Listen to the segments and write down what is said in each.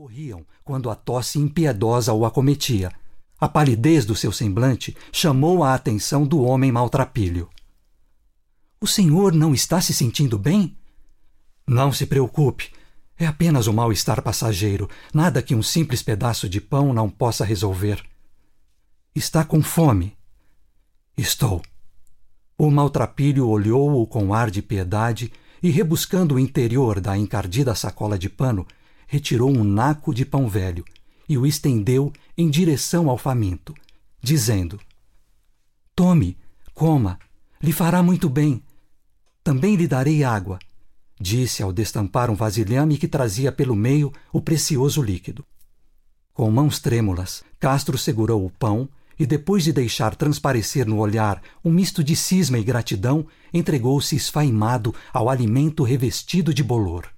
corriam quando a tosse impiedosa o acometia. A palidez do seu semblante chamou a atenção do homem maltrapilho. O senhor não está se sentindo bem? Não se preocupe. É apenas um mal-estar passageiro, nada que um simples pedaço de pão não possa resolver. Está com fome? Estou. O maltrapilho olhou-o com ar de piedade e, rebuscando o interior da encardida sacola de pano, retirou um naco de pão velho e o estendeu em direção ao faminto, dizendo: Tome, coma, lhe fará muito bem. Também lhe darei água, disse ao destampar um vasilhame que trazia pelo meio o precioso líquido. Com mãos trêmulas, Castro segurou o pão e, depois de deixar transparecer no olhar um misto de cisma e gratidão, entregou-se esfaimado ao alimento revestido de bolor.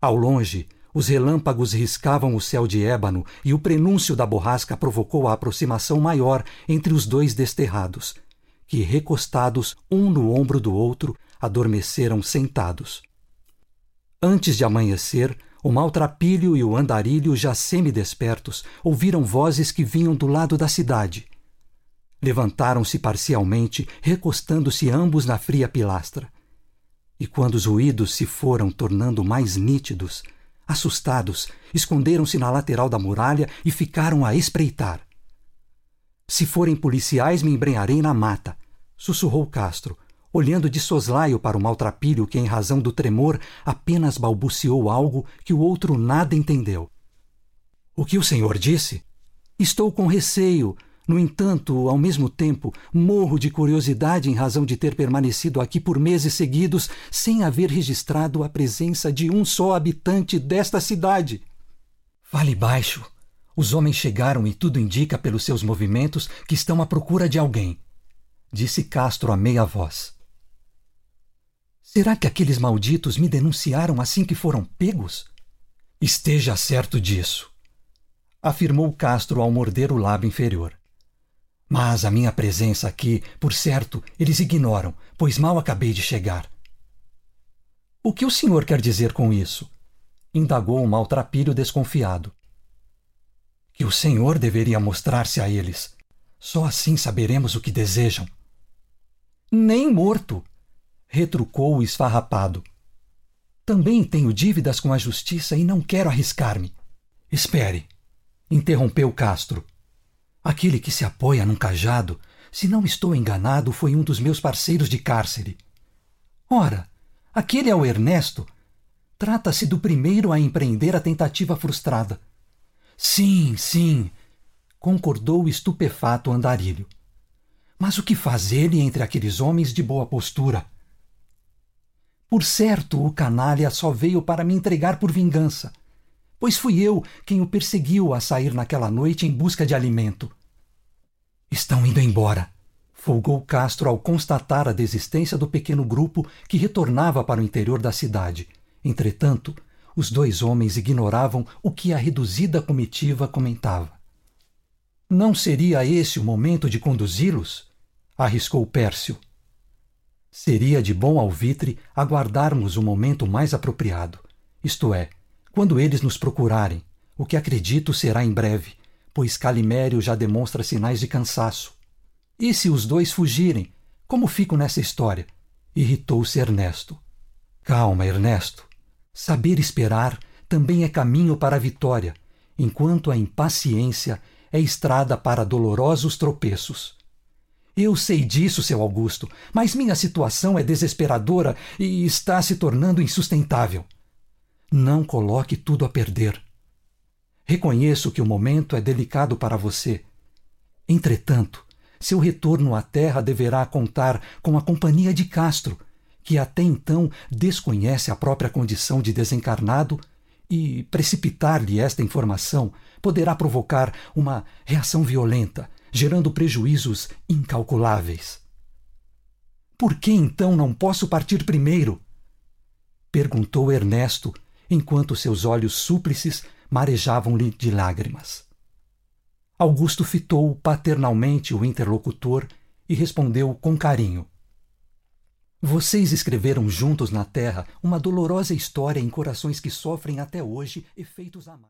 Ao longe, os relâmpagos riscavam o céu de ébano e o prenúncio da borrasca provocou a aproximação maior entre os dois desterrados, que, recostados um no ombro do outro, adormeceram sentados. Antes de amanhecer, o maltrapilho e o andarilho, já semi-despertos, ouviram vozes que vinham do lado da cidade. Levantaram-se parcialmente, recostando-se ambos na fria pilastra. E quando os ruídos se foram tornando mais nítidos, Assustados, esconderam-se na lateral da muralha e ficaram a espreitar. Se forem policiais, me embrenharei na mata, sussurrou Castro, olhando de soslaio para o maltrapilho que, em razão do tremor, apenas balbuciou algo que o outro nada entendeu. O que o senhor disse? Estou com receio, no entanto, ao mesmo tempo, morro de curiosidade em razão de ter permanecido aqui por meses seguidos sem haver registrado a presença de um só habitante desta cidade. Fale baixo. Os homens chegaram e tudo indica pelos seus movimentos que estão à procura de alguém, disse Castro a meia voz. Será que aqueles malditos me denunciaram assim que foram pegos? Esteja certo disso, afirmou Castro ao morder o lábio inferior. Mas a minha presença aqui, por certo, eles ignoram, pois mal acabei de chegar. O que o senhor quer dizer com isso? indagou o maltrapilho desconfiado. Que o senhor deveria mostrar-se a eles. Só assim saberemos o que desejam. Nem morto, retrucou o esfarrapado. Também tenho dívidas com a justiça e não quero arriscar-me. Espere, interrompeu Castro. Aquele que se apoia num cajado, se não estou enganado, foi um dos meus parceiros de cárcere. Ora, aquele é o Ernesto. Trata-se do primeiro a empreender a tentativa frustrada. Sim, sim, concordou o estupefato andarilho. Mas o que faz ele entre aqueles homens de boa postura? Por certo, o canalha só veio para me entregar por vingança pois fui eu quem o perseguiu a sair naquela noite em busca de alimento. Estão indo embora, folgou Castro ao constatar a desistência do pequeno grupo que retornava para o interior da cidade. Entretanto, os dois homens ignoravam o que a reduzida comitiva comentava. Não seria esse o momento de conduzi-los? arriscou Pércio. Seria de bom alvitre aguardarmos o momento mais apropriado, isto é, quando eles nos procurarem, o que acredito será em breve, pois Calimério já demonstra sinais de cansaço. E se os dois fugirem, como fico nessa história? Irritou-se Ernesto. Calma, Ernesto. Saber esperar também é caminho para a vitória, enquanto a impaciência é estrada para dolorosos tropeços. Eu sei disso, seu Augusto, mas minha situação é desesperadora e está se tornando insustentável. Não coloque tudo a perder. Reconheço que o momento é delicado para você. Entretanto, seu retorno à Terra deverá contar com a companhia de Castro, que até então desconhece a própria condição de desencarnado e precipitar-lhe esta informação poderá provocar uma reação violenta, gerando prejuízos incalculáveis. Por que então não posso partir primeiro? perguntou Ernesto, enquanto seus olhos súplices marejavam-lhe de lágrimas. Augusto fitou paternalmente o interlocutor e respondeu com carinho. Vocês escreveram juntos na terra uma dolorosa história em corações que sofrem até hoje efeitos amargos.